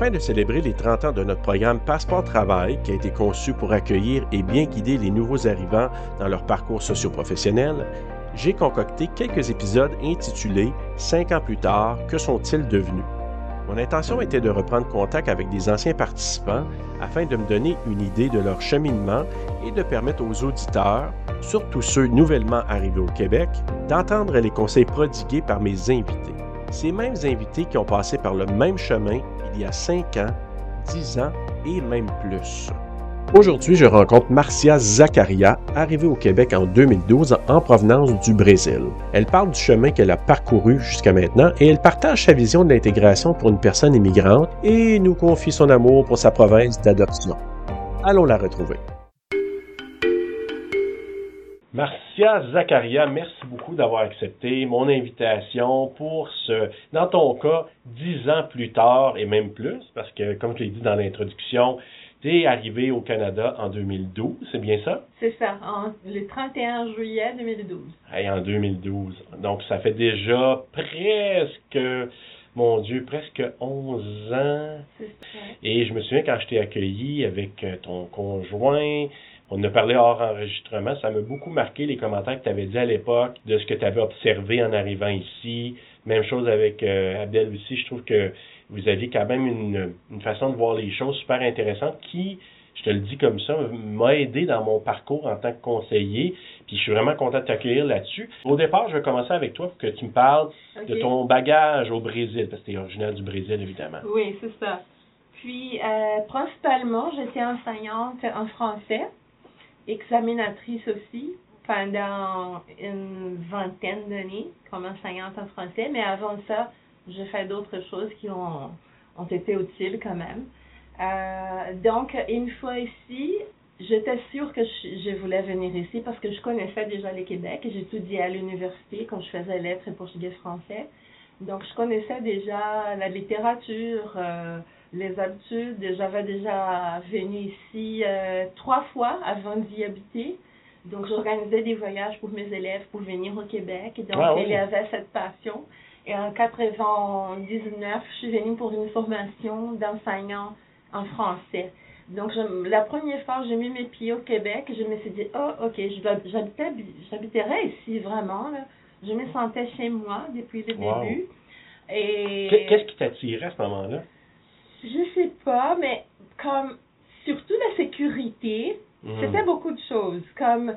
Afin de célébrer les 30 ans de notre programme Passeport Travail, qui a été conçu pour accueillir et bien guider les nouveaux arrivants dans leur parcours socio-professionnel, j'ai concocté quelques épisodes intitulés Cinq ans plus tard, que sont-ils devenus? Mon intention était de reprendre contact avec des anciens participants afin de me donner une idée de leur cheminement et de permettre aux auditeurs, surtout ceux nouvellement arrivés au Québec, d'entendre les conseils prodigués par mes invités. Ces mêmes invités qui ont passé par le même chemin il y a 5 ans, 10 ans et même plus. Aujourd'hui, je rencontre Marcia Zakaria, arrivée au Québec en 2012 en provenance du Brésil. Elle parle du chemin qu'elle a parcouru jusqu'à maintenant et elle partage sa vision de l'intégration pour une personne immigrante et nous confie son amour pour sa province d'adoption. Allons la retrouver. Marcia Zakaria, merci beaucoup d'avoir accepté mon invitation pour ce, dans ton cas, dix ans plus tard et même plus, parce que, comme je l'ai dit dans l'introduction, tu es arrivé au Canada en 2012, c'est bien ça? C'est ça, le 31 juillet 2012. en 2012. Donc, ça fait déjà presque, mon Dieu, presque 11 ans. C'est ça. Et je me souviens quand je t'ai accueilli avec ton conjoint, on a parlé hors enregistrement, ça m'a beaucoup marqué les commentaires que tu avais dit à l'époque de ce que tu avais observé en arrivant ici. Même chose avec euh, Abdel aussi, je trouve que vous aviez quand même une, une, façon de voir les choses super intéressante qui, je te le dis comme ça, m'a aidé dans mon parcours en tant que conseiller. Puis je suis vraiment content de t'accueillir là-dessus. Au départ, je vais commencer avec toi pour que tu me parles de ton bagage au Brésil, parce que tu es originaire du Brésil, évidemment. Oui, c'est ça. Puis, euh, principalement, j'étais enseignante en français, examinatrice aussi, pendant une vingtaine d'années comme enseignante en français. Mais avant ça, j'ai fait d'autres choses qui ont, ont été utiles quand même. Euh, donc, une fois ici, j'étais sûre que je, voulais venir ici parce que je connaissais déjà le Québec. J'étudiais à l'université quand je faisais lettres et portugais-français. Donc, je connaissais déjà la littérature, euh, les habitudes. J'avais déjà venu ici euh, trois fois avant d'y habiter. Donc, j'organisais des voyages pour mes élèves pour venir au Québec. Donc, ah il y avait cette passion. Et en 99, je suis venue pour une formation d'enseignant en français. Donc, la première fois j'ai mis mes pieds au Québec, je me suis dit, oh, ok, j'habiterai ici vraiment. Là. Je me sentais chez moi depuis le début. Et... Qu'est-ce qui t'attirait à ce moment-là? Je sais pas, mais comme surtout la sécurité, mhm. c'était beaucoup de choses. Comme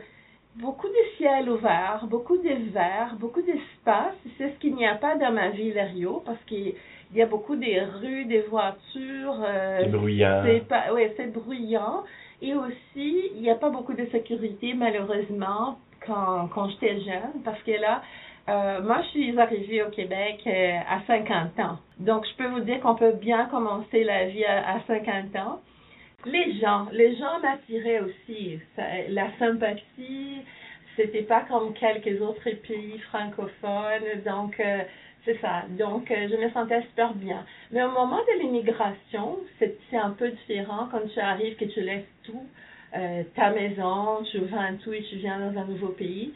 beaucoup de ciel ouvert, beaucoup de verre, beaucoup d'espace. C'est ce qu'il n'y a pas dans ma ville à Rio parce qu'il y a beaucoup de rues, des voitures. Euh, c'est bruyant. C'est pas, ouais, c'est bruyant. Et aussi, il n'y a pas beaucoup de sécurité malheureusement quand, quand j'étais jeune parce que là, euh, moi, je suis arrivée au Québec euh, à 50 ans. Donc, je peux vous dire qu'on peut bien commencer la vie à, à 50 ans. Les gens, les gens m'attiraient aussi. la sympathie, c'était pas comme quelques autres pays francophones. Donc, euh, c'est ça. Donc, euh, je me sentais super bien. Mais au moment de l'immigration, c'est un peu différent quand tu arrives, que tu laisses tout, euh, ta maison, tu vends tout et tu viens dans un nouveau pays.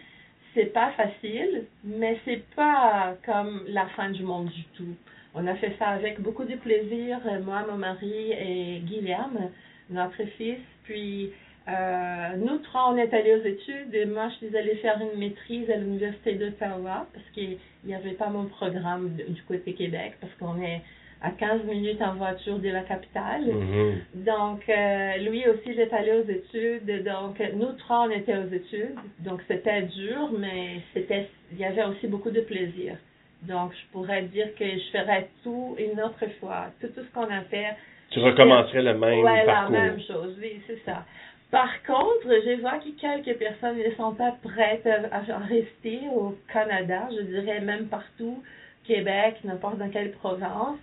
C'est pas facile, mais c'est pas comme la fin du monde du tout. On a fait ça avec beaucoup de plaisir, moi, mon mari et Guillaume notre fils. Puis, euh, nous trois, on est allés aux études et moi, je suis allée faire une maîtrise à l'Université d'Ottawa parce qu'il n'y avait pas mon programme du côté Québec parce qu'on est à 15 minutes en voiture de la capitale. Mm-hmm. Donc, euh, lui aussi, il est allé aux études. Donc, nous trois, on était aux études. Donc, c'était dur, mais c'était, il y avait aussi beaucoup de plaisir. Donc, je pourrais dire que je ferais tout une autre fois. Tout, tout ce qu'on a fait, tu recommencerais le même ouais, parcours. la même chose, oui, c'est ça. Par contre, je vois que quelques personnes ne sont pas prêtes à, rester au Canada, je dirais même partout, Québec, n'importe dans quelle province,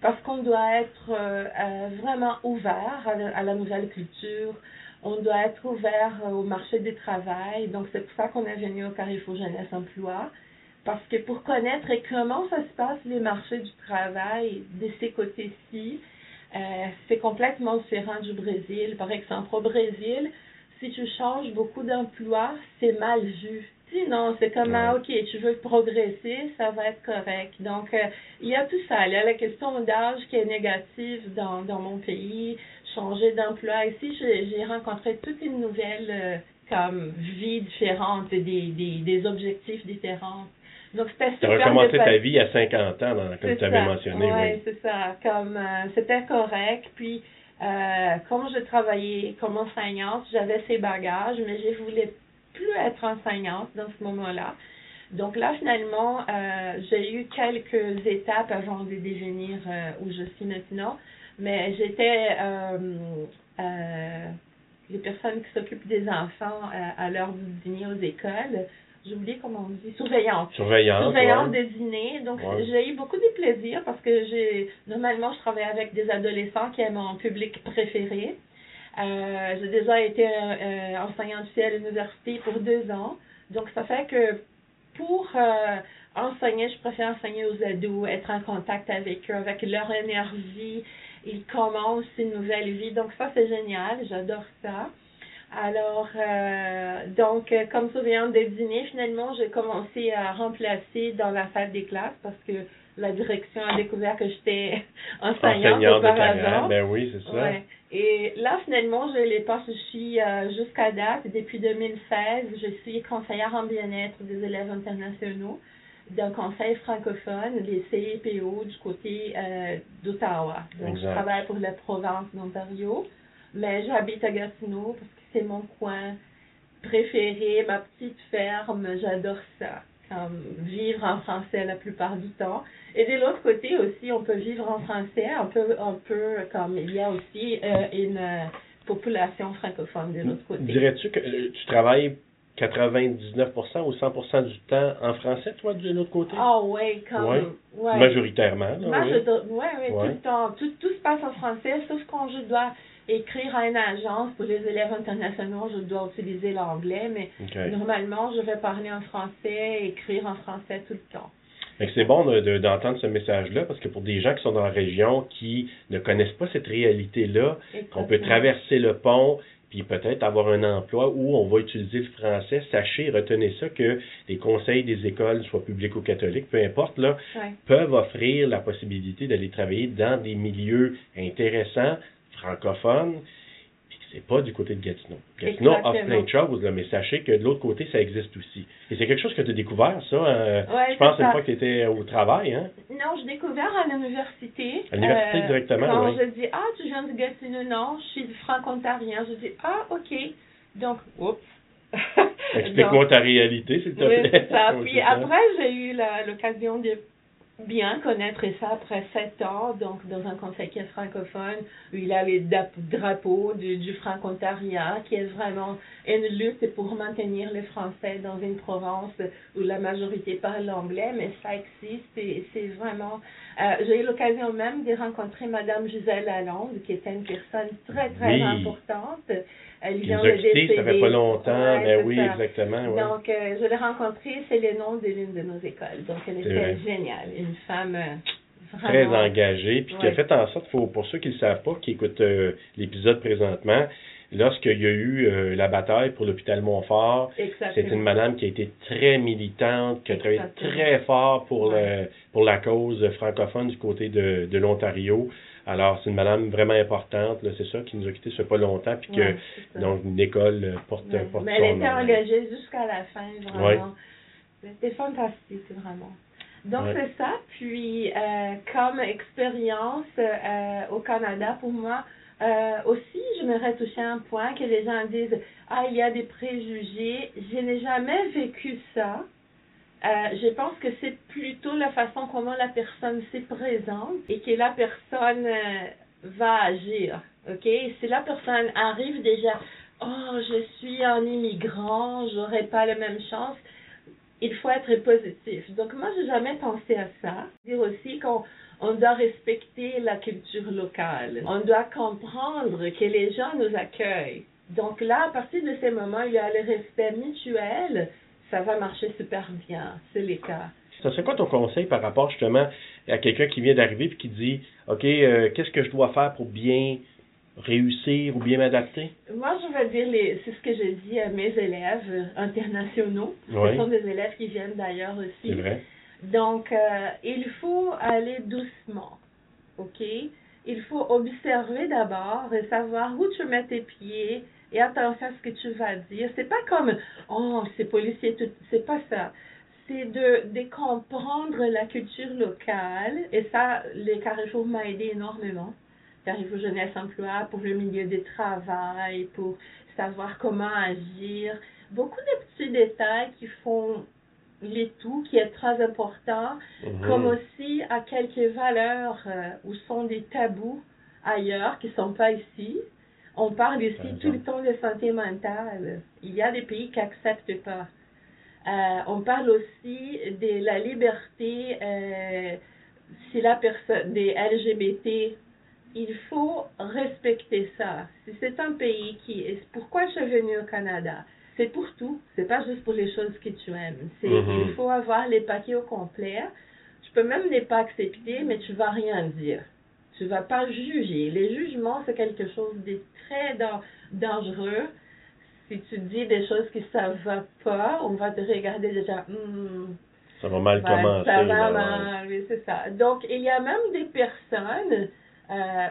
parce qu'on doit être euh, euh, vraiment ouvert à la, nouvelle culture, on doit être ouvert au marché du travail. Donc, c'est pour ça qu'on est venu au Carrefour Jeunesse Emploi. Parce que pour connaître comment ça se passe les marchés du travail de ces côtés-ci, euh, c'est complètement différent du Brésil. Par exemple, au Brésil, si tu changes beaucoup d'emplois, c'est mal vu. Sinon, c'est comme, ah, ok, tu veux progresser, ça va être correct. Donc, euh, il y a tout ça. Il y a la question d'âge qui est négative dans, dans mon pays, changer d'emploi. Ici, j'ai rencontré toute une nouvelle euh, comme vie différente, des, des, des objectifs différents. Donc, c'était super. Tu as recommencé ta vie à 50 ans, comme tu avais mentionné. Ouais, oui, c'est ça. Comme, euh, c'était correct. Puis, euh, comme je travaillais comme enseignante, j'avais ces bagages, mais je voulais plus être enseignante dans ce moment-là. Donc là, finalement, euh, j'ai eu quelques étapes avant de devenir euh, où je suis maintenant, mais j'étais euh, les personnes qui s'occupent des enfants à l'heure du dîner aux écoles. J'ai oublié comment on dit, surveillante. Surveillante. Surveillante des dîners. Donc, j'ai eu beaucoup de plaisir parce que j'ai, normalement, je travaille avec des adolescents qui est mon public préféré. Euh, j'ai déjà été euh, enseignante à l'université pour deux ans. Donc, ça fait que pour euh, enseigner, je préfère enseigner aux ados, être en contact avec eux, avec leur énergie. Ils commencent une nouvelle vie. Donc, ça, c'est génial. J'adore ça. Alors, euh, donc, comme surveillante des dîners, finalement, j'ai commencé à remplacer dans la salle des classes parce que la direction a découvert que j'étais enseignante, auparavant. Ben oui, c'est ça. Et là, finalement, je les passe aussi euh, jusqu'à date. Depuis 2016, je suis conseillère en bien-être des élèves internationaux d'un conseil francophone, les CEPO du côté euh, d'Ottawa. Donc, je travaille pour la province d'Ontario, mais j'habite à Gatineau parce que c'est mon coin préféré, ma petite ferme, j'adore ça comme vivre en français la plupart du temps. Et de l'autre côté aussi, on peut vivre en français, on peut, on peut comme il y a aussi euh, une euh, population francophone de l'autre côté. Dirais-tu que euh, tu travailles 99% ou 100% du temps en français, toi, de l'autre côté? Ah oui, comme... Ouais. Majoritairement. Là, oui, oui, tout le temps. Tout, tout se passe en français, sauf quand je dois écrire à une agence pour les élèves internationaux, je dois utiliser l'anglais, mais normalement, je vais parler en français, écrire en français tout le temps. C'est bon d'entendre ce message-là parce que pour des gens qui sont dans la région qui ne connaissent pas cette réalité-là, qu'on peut traverser le pont puis peut-être avoir un emploi où on va utiliser le français, sachez, retenez ça que les conseils des écoles, soit publics ou catholiques, peu importe, là, peuvent offrir la possibilité d'aller travailler dans des milieux intéressants, francophone, c'est pas du côté de Gatineau. Gatineau offre plein de choses, là, mais sachez que de l'autre côté, ça existe aussi. Et c'est quelque chose que tu as découvert, ça. Euh, je pense une fois que tu étais au travail, hein? Non, j'ai découvert à l'université. À l'université euh, directement, Quand je dis, ah, tu viens de Gatineau, non, je suis franco-ontarien. Je dis, ah, OK. Donc, oups. Explique-moi ta réalité, s'il te plaît. Ça. Puis après, j'ai eu l'occasion de bien connaître ça après sept ans, donc dans un conseil qui est francophone, où il a les drapeaux du, du franco-ontarien, qui est vraiment une lutte pour maintenir les Français dans une province où la majorité parle l'anglais, mais ça existe et c'est vraiment... Euh, j'ai eu l'occasion même de rencontrer Madame Gisèle Lalonde, qui était une personne très, très importante. Elle vient de décéder. Ça fait pas longtemps, mais oui, exactement. Donc, euh, je l'ai rencontrée, c'est le nom de l'une de nos écoles. Donc, elle était géniale. Une femme euh, très engagée, puis qui a fait en sorte, faut, pour ceux qui ne le savent pas, qui écoutent euh, l'épisode présentement, lorsqu'il y a eu la bataille pour l'hôpital Montfort, c'est une madame qui a été très militante, qui a travaillé très fort pour, le, pour la cause francophone du côté de, de l'Ontario. Alors, c'est une madame vraiment importante, c'est ça, qui nous a quittés ce pas longtemps, puis que, donc, une école porte, porte Mais elle était engagée jusqu'à la fin, vraiment. C'était fantastique, vraiment. Donc, c'est ça. Puis, euh, comme expérience euh, au Canada, pour moi, euh, aussi, j'aimerais toucher un point que les gens disent Ah, il y a des préjugés. Je n'ai jamais vécu ça. Euh, je pense que c'est plutôt la façon comment la personne se présente et que la personne euh, va agir. OK? Si la personne arrive déjà, oh, je suis un immigrant, j'aurai pas la même chance, il faut être positif. Donc, moi, j'ai jamais pensé à ça. Dire aussi qu'on on doit respecter la culture locale. On doit comprendre que les gens nous accueillent. Donc là, à partir de ces moments, il y a le respect mutuel ça va marcher super bien. C'est les cas. Ça serait quoi ton conseil par rapport justement à quelqu'un qui vient d'arriver et qui dit OK, euh, qu'est-ce que je dois faire pour bien réussir ou bien m'adapter? Moi, je vais dire, les, c'est ce que je dis à mes élèves internationaux. Ce sont des élèves qui viennent d'ailleurs aussi. C'est vrai. Donc, euh, il faut aller doucement, OK? Il faut observer d'abord et savoir où tu mets tes pieds et attention à ce que tu vas dire. C'est pas comme, oh, c'est policier, c'est pas ça. C'est de, de comprendre la culture locale et ça, les Carrefour m'a aidé énormément. Carrefour Jeunesse Emploi pour le milieu du travail, pour savoir comment agir. Beaucoup de petits détails qui font les tout, qui est très important, Mhm. comme aussi à quelques valeurs euh, où sont des tabous ailleurs qui sont pas ici. On parle ici tout le temps de santé mentale. Il y a des pays qui acceptent pas. Euh, on parle aussi de la liberté euh, si la personne des LGBT. Il faut respecter ça. Si c'est un pays qui est pourquoi je suis venue au Canada, c'est pour tout. C'est pas juste pour les choses que tu aimes. C'est Mhm. il faut avoir les paquets au complet. Tu peux même ne pas accepter, mais tu vas rien dire. Tu vas pas juger. Les jugements, c'est quelque chose de très dan- dangereux. Si tu dis des choses que ça va pas, on va te regarder déjà. Hmm, Ça va mal Ouais, commencer. Ça va mal, oui, c'est ça. Donc, il y a même des personnes euh,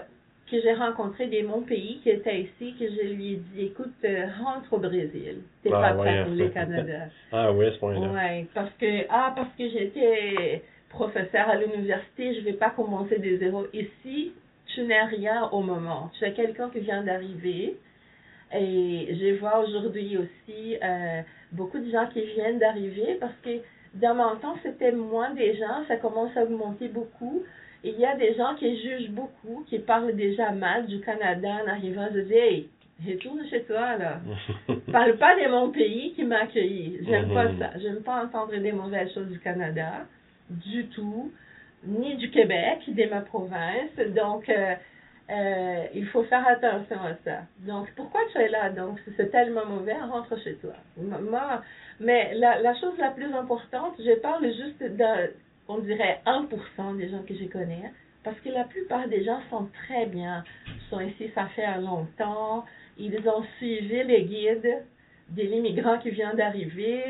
que j'ai rencontrées de mon pays qui étaient ici, que je lui ai dit, écoute, euh, rentre au Brésil. T'es Ah, pas prêt pour le Canada. Ah oui, ce point-là. Ouais, parce que, ah, parce que j'étais professeur à l'université, je vais pas commencer de zéro. Ici, tu n'es rien au moment. Tu es quelqu'un qui vient d'arriver. Et je vois aujourd'hui aussi euh, beaucoup de gens qui viennent d'arriver parce que dans mon temps, c'était moins des gens, ça commence à augmenter beaucoup. Il y a des gens qui jugent beaucoup, qui parlent déjà mal du Canada en arrivant. Je dis, hey, retourne chez toi, là. Parle pas de mon pays qui m'a accueilli. J'aime pas Mhm. ça. J'aime pas entendre des mauvaises choses du Canada, du tout, ni du Québec, de ma province. Donc, euh, euh, il faut faire attention à ça. Donc, pourquoi tu es là? Donc, si c'est tellement mauvais, rentre chez toi. Moi, mais la, la chose la plus importante, je parle juste de, on dirait 1% des gens que je connais, parce que la plupart des gens sont très bien, sont ici, ça fait longtemps, ils ont suivi les guides des immigrants qui viennent d'arriver,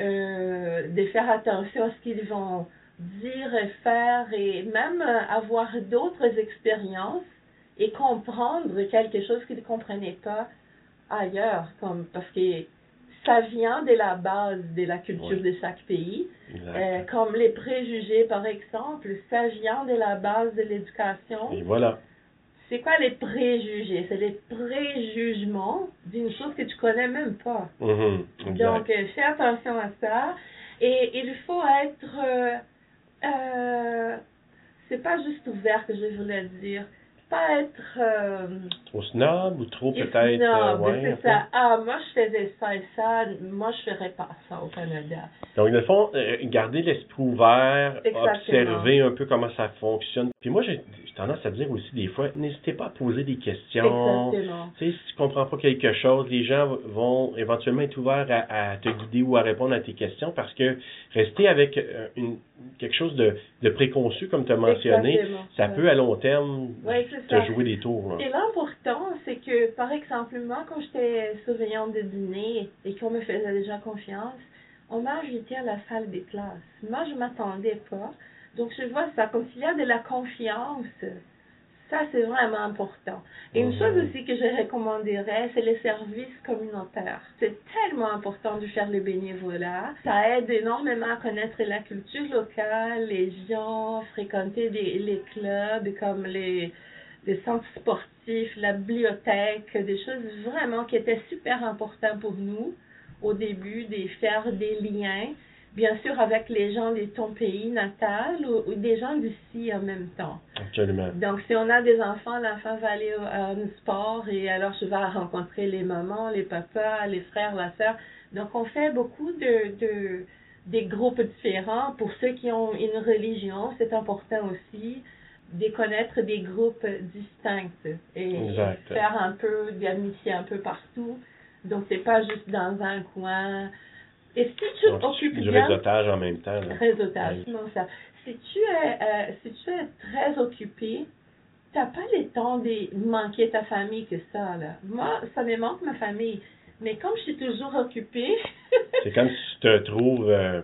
euh, de faire attention à ce qu'ils vont dire et faire et même avoir d'autres expériences et comprendre quelque chose qu'ils ne comprenaient pas ailleurs, comme parce que ça vient de la base de la culture de chaque pays. Euh, comme les préjugés, par exemple, ça vient de la base de l'éducation. Et voilà. C'est quoi les préjugés? C'est les préjugements d'une chose que tu connais même pas. Mhm. Exact. Donc, euh, fais attention à ça. Et il faut être... euh, euh, c'est pas juste ouvert que je voulais dire. Pas être... euh, Trop snob ou trop peut-être. euh, ouais, c'est ça. Ah, moi, je faisais ça et ça. Moi, je ferais pas ça au Canada. Donc, dans le fond, euh, garder l'esprit ouvert, Exactement. observer un peu comment ça fonctionne. Puis moi, j'ai tendance à dire aussi des fois, n'hésitez pas à poser des questions. Exactement. Tu sais, si tu comprends pas quelque chose, les gens vont éventuellement être ouverts à, à te guider ou à répondre à tes questions parce que rester avec euh, une, quelque chose de, de préconçu, comme tu as mentionné, Exactement. ça peut à long terme Ouais, c'est des tours. là. Et l'important, c'est que, par exemple, moi, quand j'étais surveillante de dîner et qu'on me faisait déjà confiance, on m'a invité à la salle des classes. Moi, je m'attendais pas. Donc, je vois ça. Quand il y a de la confiance, ça, c'est vraiment important. Et une Mhm. chose aussi que je recommanderais, c'est les services communautaires. C'est tellement important de faire le bénévolat. Ça aide énormément à connaître la culture locale, les gens, fréquenter des, les clubs comme les, les centres sportifs, la bibliothèque, des choses vraiment qui étaient super importantes pour nous au début, de faire des liens, bien sûr avec les gens de ton pays natal ou, ou des gens d'ici en même temps. Absolument. Donc, si on a des enfants, l'enfant va aller au- à un sport et alors je vais rencontrer les mamans, les papas, les frères, la sœur. Donc, on fait beaucoup de, de des groupes différents. Pour ceux qui ont une religion, c'est important aussi de connaître des groupes distincts et faire un peu d'amitié un peu partout. Donc, c'est pas juste dans un coin. Et si tu Donc, t'occupes du bien? réseautage en même temps. là. réseautage. Ouais. Non, ça. Si tu es, euh, si tu es très occupé, t'as pas le temps de manquer ta famille que ça, là. Moi, ça me manque ma famille. Mais comme je suis toujours occupée. c'est comme si tu te trouves euh,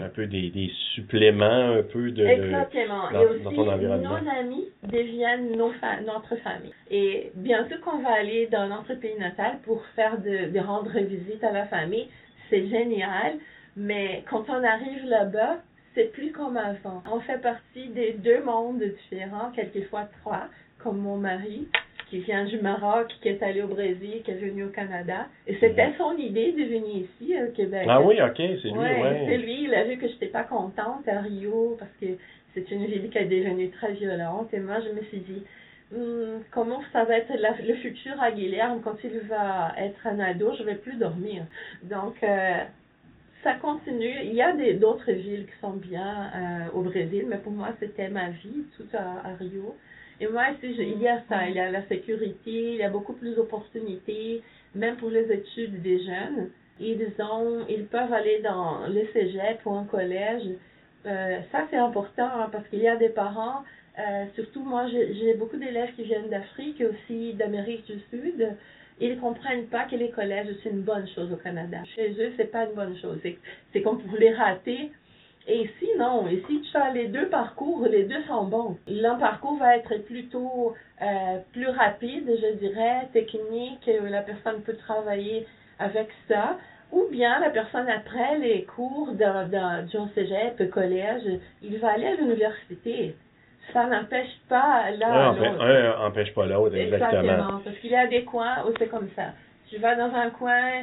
un peu des, des, suppléments, un peu de. Exactement. Dans, Et aussi, ton environnement. nos amis deviennent nos notre famille. Et bien sûr qu'on va aller dans notre pays natal pour faire de, de rendre visite à la famille. C'est génial. Mais quand on arrive là-bas, c'est plus comme avant. On fait partie des deux mondes différents, quelquefois trois, comme mon mari qui vient du Maroc, qui est allé au Brésil, qui est venu au Canada. Et c'était son idée de venir ici, au Québec. Ah oui, ok, c'est lui, ouais. C'est lui, il a vu que je n'étais pas contente à Rio, parce que c'est une ville qui est devenue très violente. Et moi, je me suis dit, hmm, comment ça va être le futur à Guilherme quand il va être un ado, je ne vais plus dormir. Donc, euh, ça continue. Il y a d'autres villes qui sont bien euh, au Brésil, mais pour moi, c'était ma vie, tout à Rio. Et moi, il y a ça, il y a la sécurité, il y a beaucoup plus d'opportunités, même pour les études des jeunes. Ils ont, ils peuvent aller dans le cégep ou un collège. Euh, ça, c'est important hein, parce qu'il y a des parents, euh, surtout moi, j'ai beaucoup d'élèves qui viennent d'Afrique et aussi d'Amérique du Sud. Ils ne comprennent pas que les collèges, c'est une bonne chose au Canada. Chez eux, c'est pas une bonne chose. C'est comme pour les rater et ici, non. Ici, tu as les deux parcours, les deux sont bons. L'un parcours va être plutôt euh, plus rapide, je dirais, technique, la personne peut travailler avec ça. Ou bien la personne, après les cours d'un cégep, collège, il va aller à l'université. Ça n'empêche pas là. un n'empêche pas l'autre, exactement. Exactement, parce qu'il y a des coins où c'est comme ça. Tu vas dans un coin,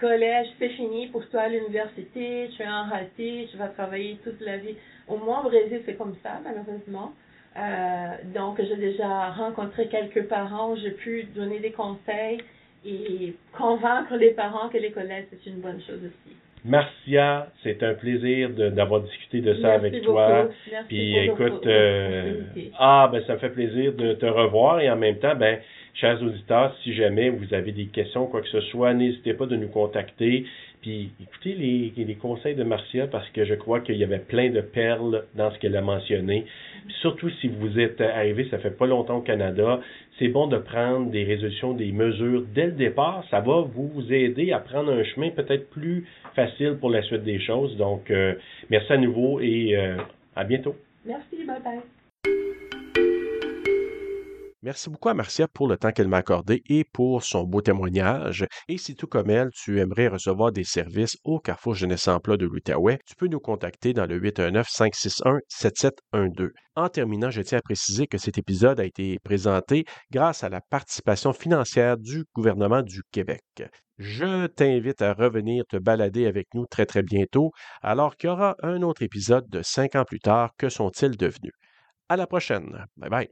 collège, c'est fini pour toi, l'université, tu es en raté, tu vas travailler toute la vie. Au moins, au Brésil, c'est comme ça, malheureusement. Euh, donc, j'ai déjà rencontré quelques parents, j'ai pu donner des conseils et convaincre les parents que les collèges, c'est une bonne chose aussi. Marcia, c'est un plaisir d'avoir discuté de ça avec toi. Merci Puis écoute, euh, ah ben ça me fait plaisir de te revoir et en même temps, ben chers auditeurs, si jamais vous avez des questions, quoi que ce soit, n'hésitez pas de nous contacter. Puis écoutez les, les conseils de Marcia parce que je crois qu'il y avait plein de perles dans ce qu'elle a mentionné. surtout si vous êtes arrivé, ça fait pas longtemps au Canada, c'est bon de prendre des résolutions, des mesures dès le départ. Ça va vous aider à prendre un chemin peut-être plus facile pour la suite des choses. Donc, euh, merci à nouveau et euh, à bientôt. Merci, bye bye. Merci beaucoup à Marcia pour le temps qu'elle m'a accordé et pour son beau témoignage. Et si tout comme elle, tu aimerais recevoir des services au Carrefour Jeunesse Emploi de l'Outaouais, tu peux nous contacter dans le 819-561-7712. En terminant, je tiens à préciser que cet épisode a été présenté grâce à la participation financière du gouvernement du Québec. Je t'invite à revenir te balader avec nous très très bientôt, alors qu'il y aura un autre épisode de cinq ans plus tard. Que sont-ils devenus? À la prochaine. Bye bye.